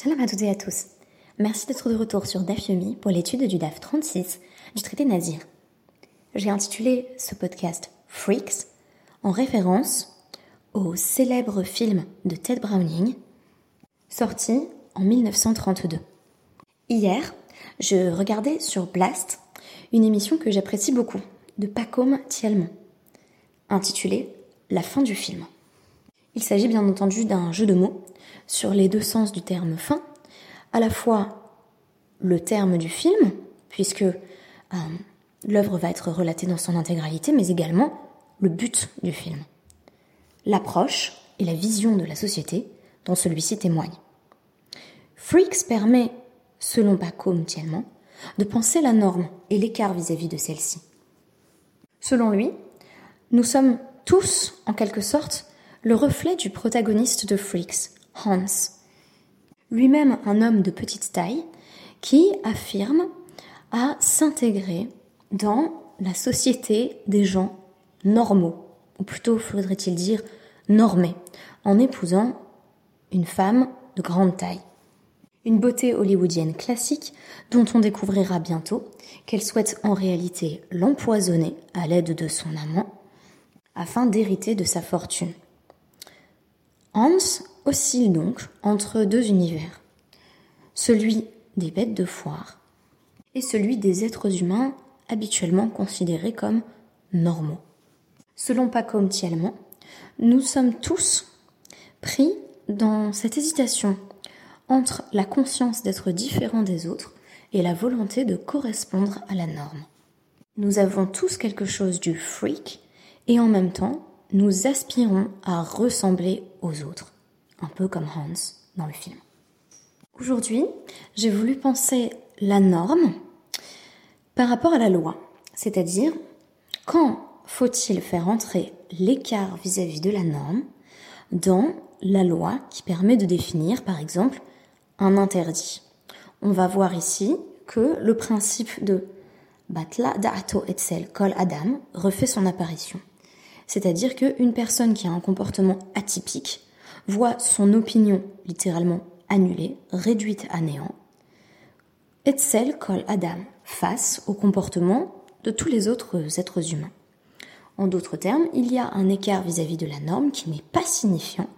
Shalom à toutes et à tous. Merci d'être de retour sur DAF Yomi pour l'étude du DAF 36 du traité Nazir. J'ai intitulé ce podcast Freaks en référence au célèbre film de Ted Browning sorti en 1932. Hier, je regardais sur Blast une émission que j'apprécie beaucoup de Pacôme Thielmont intitulée La fin du film. Il s'agit bien entendu d'un jeu de mots sur les deux sens du terme fin, à la fois le terme du film, puisque euh, l'œuvre va être relatée dans son intégralité, mais également le but du film, l'approche et la vision de la société dont celui-ci témoigne. Freaks permet, selon Pacôme Thielman, de penser la norme et l'écart vis-à-vis de celle-ci. Selon lui, nous sommes tous, en quelque sorte, le reflet du protagoniste de Freaks, Hans. Lui-même un homme de petite taille qui affirme à s'intégrer dans la société des gens normaux, ou plutôt faudrait-il dire normés, en épousant une femme de grande taille. Une beauté hollywoodienne classique dont on découvrira bientôt qu'elle souhaite en réalité l'empoisonner à l'aide de son amant afin d'hériter de sa fortune. Hans oscille donc entre deux univers, celui des bêtes de foire et celui des êtres humains habituellement considérés comme normaux. Selon Pacôme Thielman, nous sommes tous pris dans cette hésitation entre la conscience d'être différent des autres et la volonté de correspondre à la norme. Nous avons tous quelque chose du freak et en même temps, nous aspirons à ressembler aux autres, un peu comme Hans dans le film. Aujourd'hui, j'ai voulu penser la norme par rapport à la loi, c'est-à-dire quand faut-il faire entrer l'écart vis-à-vis de la norme dans la loi qui permet de définir, par exemple, un interdit? On va voir ici que le principe de Batla Da'ato Etzel Kol Adam refait son apparition. C'est-à-dire qu'une personne qui a un comportement atypique voit son opinion littéralement annulée, réduite à néant. Etzel Kol Adam face au comportement de tous les autres êtres humains. En d'autres termes, il y a un écart vis-à-vis -vis de la norme qui n'est pas signifiant,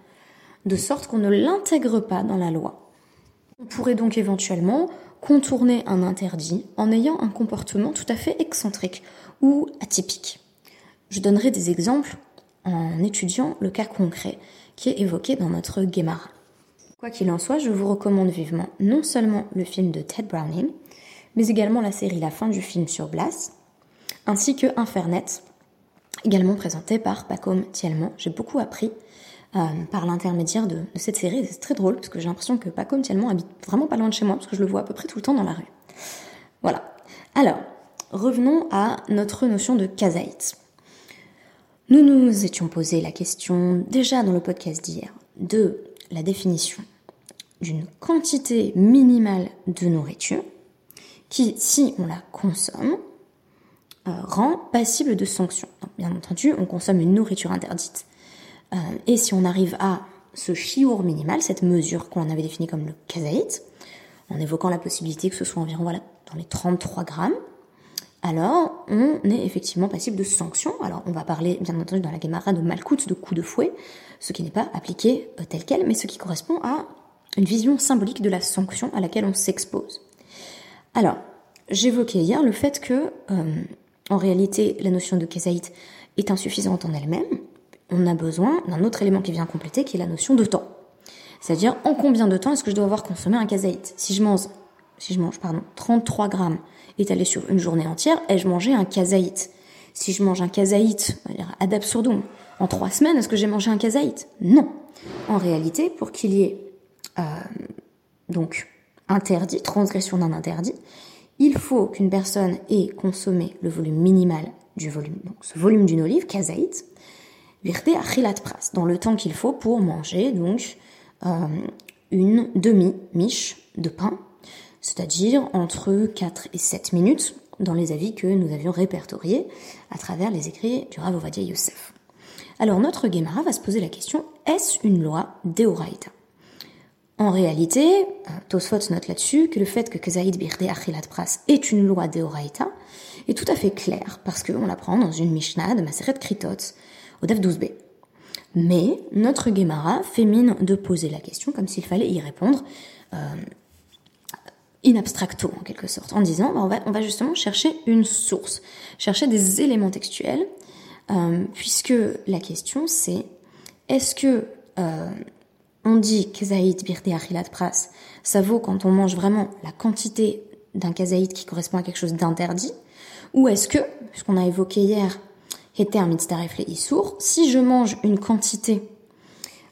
de sorte qu'on ne l'intègre pas dans la loi. On pourrait donc éventuellement contourner un interdit en ayant un comportement tout à fait excentrique ou atypique. Je donnerai des exemples en étudiant le cas concret qui est évoqué dans notre Guémara. Quoi qu'il en soit, je vous recommande vivement non seulement le film de Ted Browning, mais également la série La fin du film sur Blas, ainsi que Infernet, également présenté par Pacôme Thielman. J'ai beaucoup appris euh, par l'intermédiaire de, cette série. C'est très drôle parce que j'ai l'impression que Paco Thielman habite vraiment pas loin de chez moi parce que je le vois à peu près tout le temps dans la rue. Voilà. Alors, revenons à notre notion de kazaït. Nous nous étions posé la question déjà dans le podcast d'hier de la définition d'une quantité minimale de nourriture qui, si on la consomme, euh, rend passible de sanctions. bien entendu, on consomme une nourriture interdite euh, et si on arrive à ce chiour minimal, cette mesure qu'on avait définie comme le kazaït, en évoquant la possibilité que ce soit environ voilà, dans les 33 grammes, alors on est effectivement passible de sanctions. Alors on va parler bien entendu dans la Gemara de malcoute, de coup de fouet, ce qui n'est pas appliqué euh, tel quel, mais ce qui correspond à une vision symbolique de la sanction à laquelle on s'expose. Alors, j'évoquais hier le fait que, euh, en réalité, la notion de kazaït est insuffisante en elle-même, on a besoin d'un autre élément qui vient compléter, qui est la notion de temps. C'est-à-dire, en combien de temps est-ce que je dois avoir consommé un kazaït Si je mange, si je mange, pardon, 33 grammes étalés sur une journée entière, ai-je mangé un kazaït? Si je mange un kazaït, ad absurdum, en trois semaines, est-ce que j'ai mangé un kazaït? Non. En réalité, pour qu'il y ait euh, donc interdit, transgression d'un interdit, il faut qu'une personne ait consommé le volume minimal du volume, donc ce volume d'une olive, kazaït, pras, dans le temps qu'il faut pour manger donc euh, une demi-miche de pain, c'est-à-dire entre 4 et 7 minutes dans les avis que nous avions répertoriés à travers les écrits du Rav Ovadia Yosef. Alors notre Gemara va se poser la question, est-ce une loi d'Eoraita En réalité, euh, Tosfot note là-dessus que le fait que Kazaïd Birde Achilat Pras est une loi d'Eoraita est tout à fait clair, parce qu'on l'apprend dans une Mishnah de Maseret Kritot, au Daf 12b. Mais notre Gemara fait mine de poser la question comme s'il fallait y répondre euh, in abstracto en quelque sorte, en disant bah, on, va, on va justement chercher une source, chercher des éléments textuels, euh, puisque la question c'est est-ce que euh, on dit kazaït birte achilat pras, ça vaut quand on mange vraiment la quantité d'un kazaït qui correspond à quelque chose d'interdit, ou est-ce que, ce qu'on a évoqué hier, heter mitzdaref le issour, si je mange une quantité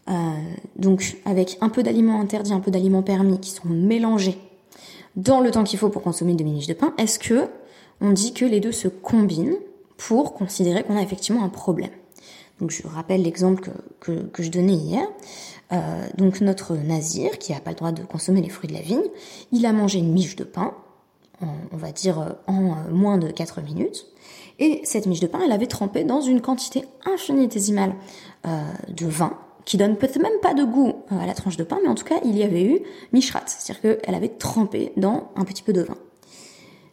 euh, donc avec un peu d'aliments interdits, un peu d'aliments permis qui sont mélangés dans le temps qu'il faut pour consommer une demi de pain, est-ce que on dit que les deux se combinent pour considérer qu'on a effectivement un problème? Je rappelle l'exemple que, que, je donnais hier. Euh, donc notre nazir, qui n'a pas le droit de consommer les fruits de la vigne, il a mangé une miche de pain, on va dire euh, en euh, moins de 4 minutes, et cette miche de pain, elle avait trempé dans une quantité infinitésimale de vin, qui donne peut-être même pas de goût à la tranche de pain, mais en tout cas, il y avait eu mishrat, c'est-à-dire qu'elle avait trempé dans un petit peu de vin.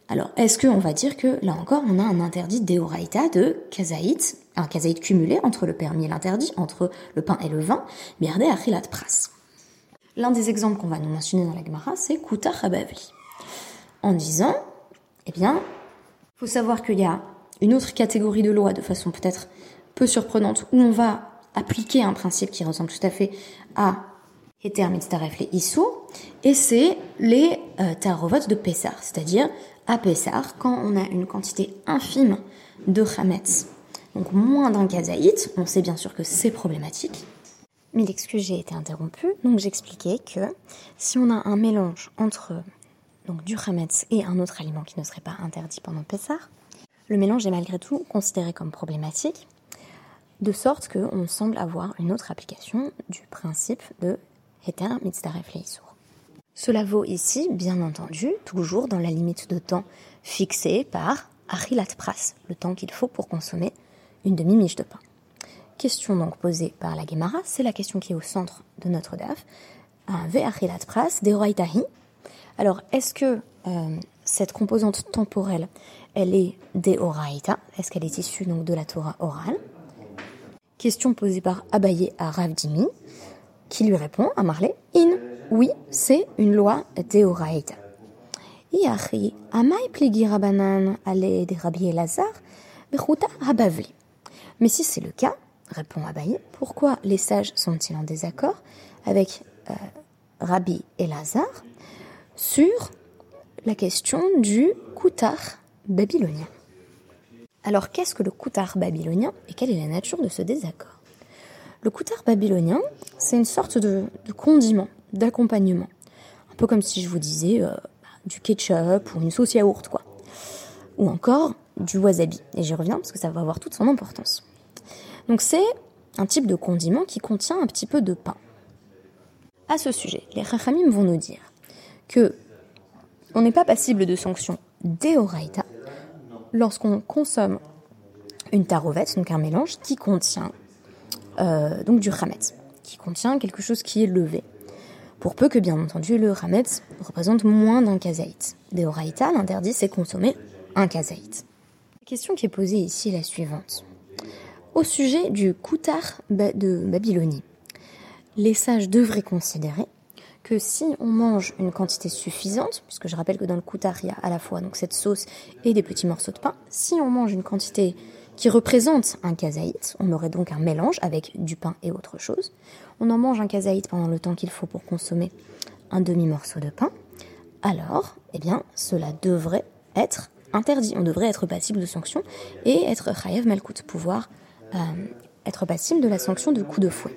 Alors, est-ce qu'on va dire que, là encore, on a un interdit d'Eoraita de kazaït, un kazaït cumulé entre le permis et l'interdit, entre le pain et le vin, birdé achilat pras. L'un des exemples qu'on va nous mentionner dans la Gemara, c'est Kuta Habavli. En disant, eh bien, faut savoir qu'il y a une autre catégorie de loi, de façon peut-être peu surprenante, où on va appliquer un principe qui ressemble tout à fait à Heter Mitztaref les et c'est les euh, de Pessar, c'est-à-dire à Pessar, quand on a une quantité infime de Hametz, donc moins d'un kazaït, on sait bien sûr que c'est problématique. Mais l'excuse, j'ai été interrompue, donc j'expliquais que si on a un mélange entre donc, du Hametz et un autre aliment qui ne serait pas interdit pendant Pessar, le mélange est malgré tout considéré comme problématique, de sorte qu'on semble avoir une autre application du principe de Heter Mitzdaref Leisur. Cela vaut ici, bien entendu, toujours dans la limite de temps fixée par Achilat Pras, le temps qu'il faut pour consommer une demi-miche de pain. Question donc posée par la Gemara, c'est la question qui est au centre de notre DAF. Ve Achilat Pras. Alors, est-ce que euh, cette composante temporelle, elle est Deoraita Est-ce qu'elle est issue donc de la Torah orale? Question posée par Abaye à Ravdimi, qui lui répond à Marley, In. Oui, c'est une loi d'Eoraïta. Iachi, amai rabanan de Rabbi Elazar, bechuta habavli. Mais si c'est le cas, répond Abaye, pourquoi les sages sont-ils en désaccord avec euh, Rabbi Elazar sur la question du koutar babylonien? Alors qu'est-ce que le koutar babylonien et quelle est la nature de ce désaccord? Le koutar babylonien, c'est une sorte de, condiment, d'accompagnement. Un peu comme si je vous disais euh, du ketchup ou une sauce yaourt, quoi. Ou encore du wasabi. Et j'y reviens parce que ça va avoir toute son importance. Donc c'est un type de condiment qui contient un petit peu de pain. À ce sujet, les Rachamim vont nous dire que on n'est pas passible de sanctions d'Eoraita lorsqu'on consomme une tarovette, donc un mélange qui contient euh, donc du Hametz, qui contient quelque chose qui est levé. Pour peu que, bien entendu, le Hametz représente moins d'un kazaït. Deoraita, l'interdit, c'est consommer un kazaït. La question qui est posée ici est la suivante. Au sujet du Koutar de Babylonie, les sages devraient considérer que si on mange une quantité suffisante, puisque je rappelle que dans le Koutar, il y a à la fois donc cette sauce et des petits morceaux de pain, si on mange une quantité qui représente un kazaït. On aurait donc un mélange avec du pain et autre chose. On en mange un kazaït pendant le temps qu'il faut pour consommer un demi-morceau de pain. Alors, eh bien, cela devrait être interdit. On devrait être passible de sanction et être chayav malkout, pouvoir euh, être passible de la sanction de coup de fouet.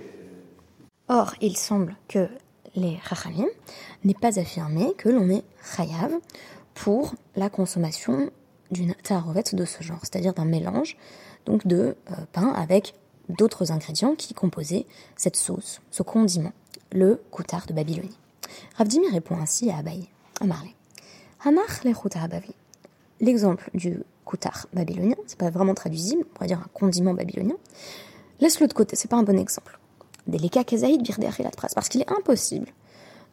Or, il semble que les rachamim n'aient pas affirmé que l'on est chayav pour la consommation d'une tarovette de ce genre, c'est-à-dire d'un mélange donc de euh, pain avec d'autres ingrédients qui composaient cette sauce, ce condiment, le koutar de Babylonie. Ravdimi répond ainsi à Abaye, à Marley. Le L'exemple du koutar babylonien, c'est pas vraiment traduisible, on pourrait dire un condiment babylonien. Laisse-le de côté, c'est pas un bon exemple. Parce qu'il est impossible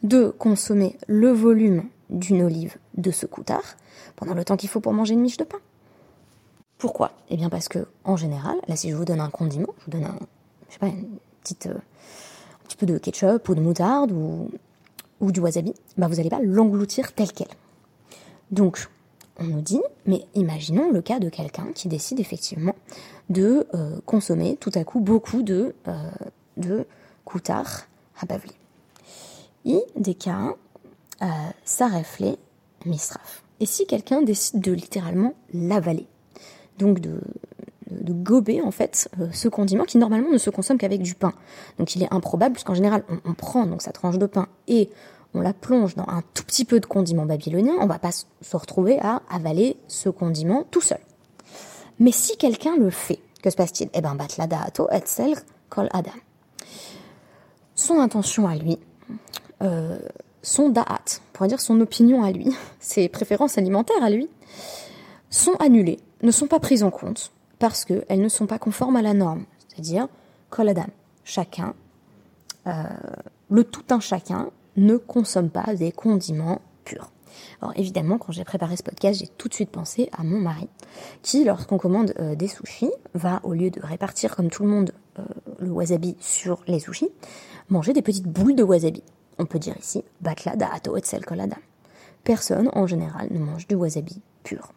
de consommer le volume d'une olive de ce coutard pendant le temps qu'il faut pour manger une miche de pain. Pourquoi? Eh bien parce que en général, là si je vous donne un condiment, je vous donne un, je sais pas, une petite, euh, un petit peu de ketchup ou de moutarde ou, ou du wasabi, bah vous n'allez pas l'engloutir tel quel. Donc on nous dit, mais imaginons le cas de quelqu'un qui décide effectivement de euh, consommer tout à coup beaucoup de, euh, de coutard à bavli. Et des cas, euh, sarefle mistraf. Et si quelqu'un décide de littéralement l'avaler, donc de, gober en fait euh, ce condiment qui normalement ne se consomme qu'avec du pain. Donc il est improbable puisqu'en général on, prend donc sa tranche de pain et on la plonge dans un tout petit peu de condiment babylonien, on va pas se retrouver à avaler ce condiment tout seul. Mais si quelqu'un le fait, que se passe-t-il? Eh ben batlada et etzel kol adam. Son intention à lui, euh, son da'at, on pourrait dire son opinion à lui, ses préférences alimentaires à lui, sont annulées, ne sont pas prises en compte parce qu'elles ne sont pas conformes à la norme. C'est-à-dire, kol adam, chacun, euh, le tout un chacun ne consomme pas des condiments purs. Alors évidemment, quand j'ai préparé ce podcast, j'ai tout de suite pensé à mon mari, qui, lorsqu'on commande euh, des sushis, va, au lieu de répartir comme tout le monde le wasabi sur les sushis, manger des petites boules de wasabi. On peut dire ici, batla da'ato et kolada. Personne, en général, ne mange du wasabi pur.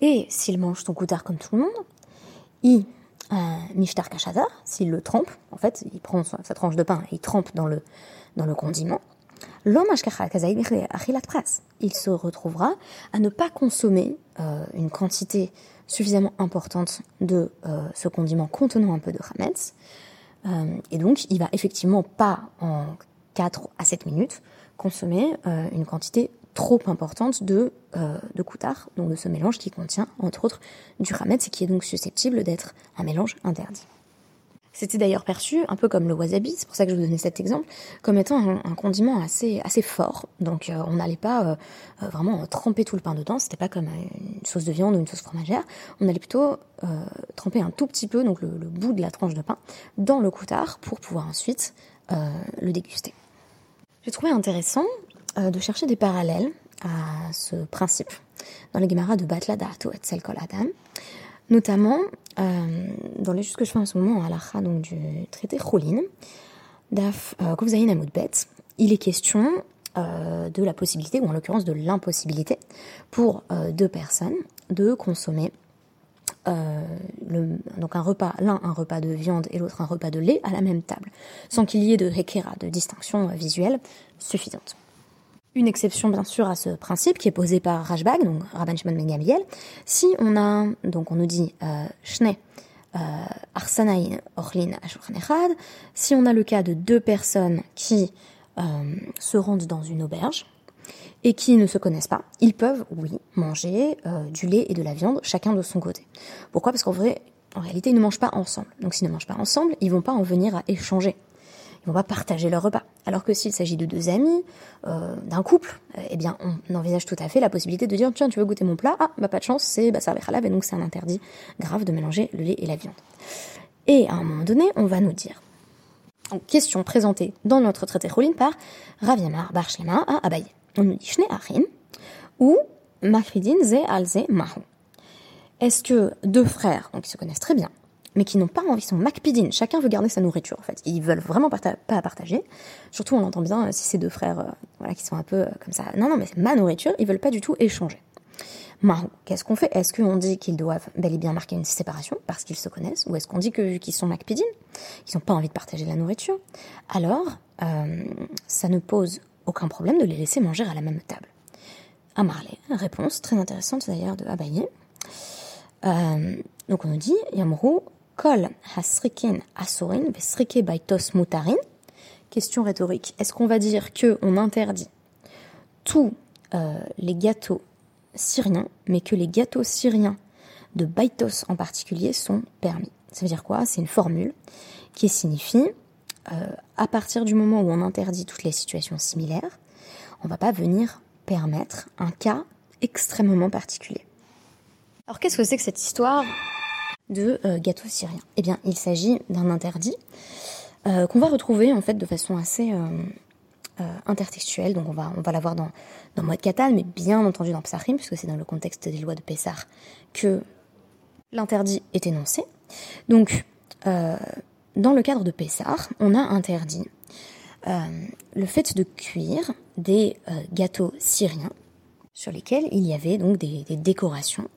Et s'il mange son coutard comme tout le monde, il euh, mishtar kashazar, s'il le trempe, en fait, il prend sa, tranche de pain et il trempe dans le, dans le condiment, il se retrouvera à ne pas consommer une quantité suffisamment importante de euh, ce condiment contenant un peu de chametz. Euh, et donc, il va effectivement pas en 4 à 7 minutes consommer euh, une quantité trop importante de, euh, coutard, donc de ce mélange qui contient entre autres du chametz et qui est donc susceptible d'être un mélange interdit. C'était d'ailleurs perçu, un peu comme le wasabi, c'est pour ça que je vous donnais cet exemple, comme étant un, condiment assez, assez fort. Donc euh, on n'allait pas euh, euh, vraiment tremper tout le pain dedans, c'était pas comme une sauce de viande ou une sauce fromagère. On allait plutôt tremper un tout petit peu, donc le, bout de la tranche de pain, dans le coutard pour pouvoir ensuite le déguster. J'ai trouvé intéressant de chercher des parallèles à ce principe dans les Gemara de Batla Da'ato et Adam notamment dans les choses que je fais en ce moment à l'Acha, donc du traité Cholin, d'Af euh, Kovzaïn Amoudbet, il est question euh, de la possibilité, ou en l'occurrence de l'impossibilité, pour euh, deux personnes de consommer euh, donc un repas, l'un un repas de viande et l'autre un repas de lait à la même table, sans qu'il y ait de hekera, de distinction visuelle suffisante. Une exception bien sûr à ce principe qui est posé par Rajbag, donc Rabban Shimon Ben si on a, donc on nous dit Shne euh, Arsanaïn Orlin Echad, si on a le cas de deux personnes qui euh, se rendent dans une auberge et qui ne se connaissent pas, ils peuvent, oui, manger euh, du lait et de la viande, chacun de son côté. Pourquoi? Parce qu'en vrai, en réalité, ils ne mangent pas ensemble. Donc s'ils ne mangent pas ensemble, ils vont pas en venir à échanger on va partager leur repas. Alors que s'il s'agit de deux amis, euh, d'un couple, euh, eh bien, on envisage tout à fait la possibilité de dire tiens, tu veux goûter mon plat? Ah, bah pas de chance, c'est bah, ça halal, et donc c'est un interdit grave de mélanger le lait et la viande. Et à un moment donné, on va nous dire question présentée dans notre traité Roulin par Bar Shlema à Abaye. On nous dit ou Mafridin Ze Alze. Est-ce que deux frères, donc qui se connaissent très bien, mais qui n'ont pas envie, sont macpidines. Chacun veut garder sa nourriture, en fait. Ils veulent vraiment pas à partager. Surtout, on l'entend bien, euh, si c'est deux frères, euh, voilà, qui sont un peu euh, comme ça. Non, non, mais c'est ma nourriture, ils veulent pas du tout échanger. Mahou, qu'est-ce qu'on fait? Est-ce qu'on dit qu'ils doivent bel et bien marquer une séparation parce qu'ils se connaissent? Ou est-ce qu'on dit que vu qu'ils sont macpidines, ils n'ont pas envie de partager la nourriture? Alors, ça ne pose aucun problème de les laisser manger à la même table. Amarlé, réponse très intéressante d'ailleurs de Abaye. Donc on nous dit, Yamrou, Kol mutarin. Question rhétorique. Est-ce qu'on va dire que on interdit tous euh, les gâteaux syriens, mais que les gâteaux syriens de baitos en particulier sont permis? Ça veut dire quoi? C'est une formule qui signifie euh, à partir du moment où on interdit toutes les situations similaires, on va pas venir permettre un cas extrêmement particulier. Alors qu'est-ce que c'est que cette histoire? De euh, gâteau syrien Eh bien, il s'agit d'un interdit euh, qu'on va retrouver en fait de façon assez, euh, intertextuelle, donc on va, on va la voir dans, dans Moed Katan, mais bien entendu dans Psachim, puisque c'est dans le contexte des lois de Pessar que l'interdit est énoncé. Donc, dans le cadre de Pessar, on a interdit le fait de cuire des gâteaux syriens sur lesquels il y avait donc des, décorations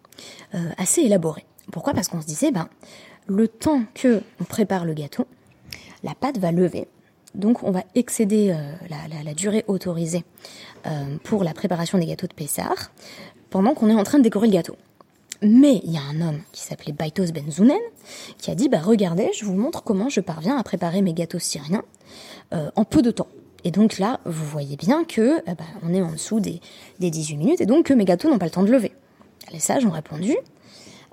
assez élaborées. Pourquoi? Parce qu'on se disait, ben, le temps que on prépare le gâteau, la pâte va lever. Donc on va excéder euh, la, durée autorisée euh, pour la préparation des gâteaux de Pessar pendant qu'on est en train de décorer le gâteau. Mais il y a un homme qui s'appelait Baitos Benzounen qui a dit bah regardez, je vous montre comment je parviens à préparer mes gâteaux syriens euh, en peu de temps. Et donc là, vous voyez bien que bah, on est en dessous des, des 18 minutes et donc que mes gâteaux n'ont pas le temps de lever. Les sages ont répondu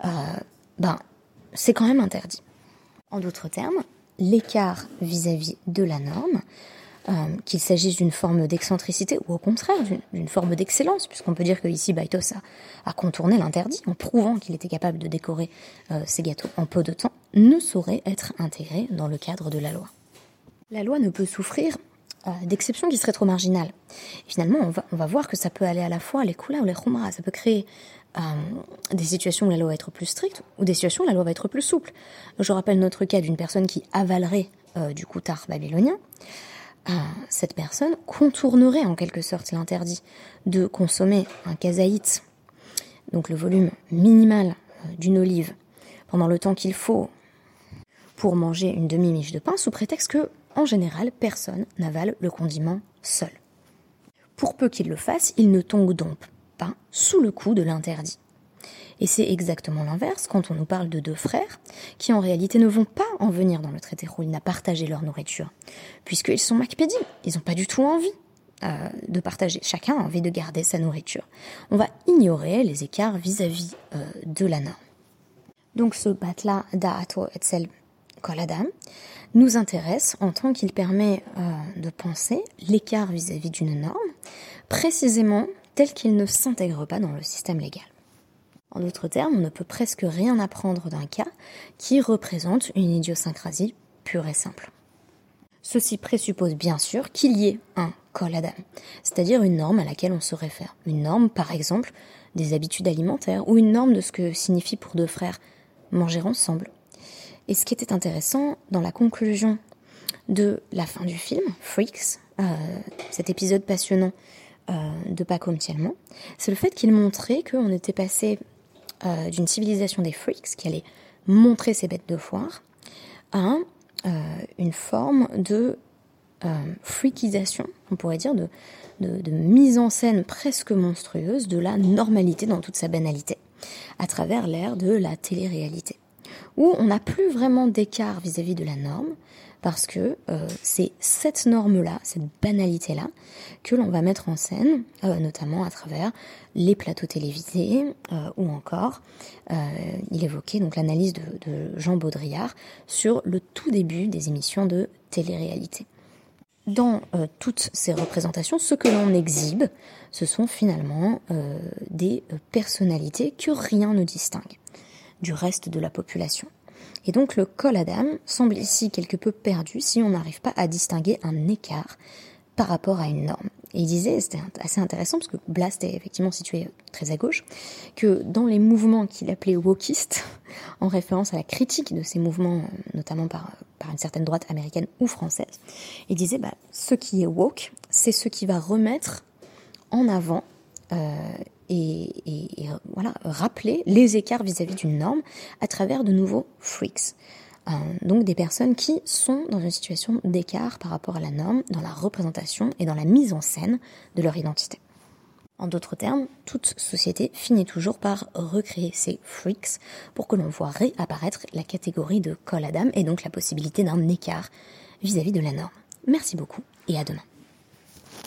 ben c'est quand même interdit. En d'autres termes, l'écart vis-à-vis de la norme, euh, qu'il s'agisse d'une forme d'excentricité ou au contraire d'une forme d'excellence, puisqu'on peut dire que ici Baitos a, contourné l'interdit en prouvant qu'il était capable de décorer euh, ses gâteaux en peu de temps, ne saurait être intégré dans le cadre de la loi. La loi ne peut souffrir euh, d'exceptions qui seraient trop marginales. finalement, on va, voir que ça peut aller à la fois les kula ou les khumra, ça peut créer euh, des situations où la loi va être plus stricte ou des situations où la loi va être plus souple. Je rappelle notre cas d'une personne qui avalerait euh, du coutar babylonien. Cette personne contournerait en quelque sorte l'interdit de consommer un kazaït, donc le volume minimal d'une olive, pendant le temps qu'il faut pour manger une demi-miche de pain, sous prétexte que, en général, personne n'avale le condiment seul. Pour peu qu'il le fasse, il ne tombe donc pas sous le coup de l'interdit. Et c'est exactement l'inverse quand on nous parle de deux frères qui en réalité ne vont pas en venir dans le traité Roulin à partager leur nourriture, puisqu'ils sont macpédies, ils n'ont pas du tout envie euh, de partager. Chacun a envie de garder sa nourriture. On va ignorer les écarts vis-à-vis euh, de la norme. Donc ce bat-là, Da'ato Etzel Koladam, nous intéresse en tant qu'il permet euh, de penser l'écart vis-à-vis d'une norme, précisément tel qu'il ne s'intègre pas dans le système légal. En d'autres termes, on ne peut presque rien apprendre d'un cas qui représente une idiosyncrasie pure et simple. Ceci présuppose bien sûr qu'il y ait un col Adam, c'est-à-dire une norme à laquelle on se réfère. Une norme, par exemple, des habitudes alimentaires ou une norme de ce que signifie pour deux frères manger ensemble. Et ce qui était intéressant dans la conclusion de la fin du film, Freaks, euh, cet épisode passionnant euh, de Paco Mtielman, c'est le fait qu'il montrait qu'on était passé euh, d'une civilisation des freaks qui allait montrer ses bêtes de foire à une forme de freakisation, on pourrait dire, de, mise en scène presque monstrueuse de la normalité dans toute sa banalité, à travers l'ère de la télé-réalité, où on n'a plus vraiment d'écart vis-à-vis de la norme, parce que euh, c'est cette norme-là, cette banalité-là, que l'on va mettre en scène, euh, notamment à travers les plateaux télévisés euh, ou encore, il évoquait donc l'analyse de, de, Jean Baudrillard sur le tout début des émissions de télé-réalité. Dans toutes ces représentations, ce que l'on exhibe, ce sont finalement des personnalités que rien ne distingue du reste de la population. Et donc le col Adam semble ici quelque peu perdu si on n'arrive pas à distinguer un écart par rapport à une norme. Et il disait, c'était assez intéressant parce que Blast est effectivement situé très à gauche, que dans les mouvements qu'il appelait wokistes, en référence à la critique de ces mouvements, notamment par, par une certaine droite américaine ou française, il disait, bah, ce qui est woke, c'est ce qui va remettre en avant euh, et, voilà, rappeler les écarts vis-à-vis d'une norme à travers de nouveaux freaks. Euh, donc des personnes qui sont dans une situation d'écart par rapport à la norme, dans la représentation et dans la mise en scène de leur identité. En d'autres termes, toute société finit toujours par recréer ces freaks pour que l'on voit réapparaître la catégorie de col Adam et donc la possibilité d'un écart vis à -vis de la norme. Merci beaucoup et à demain.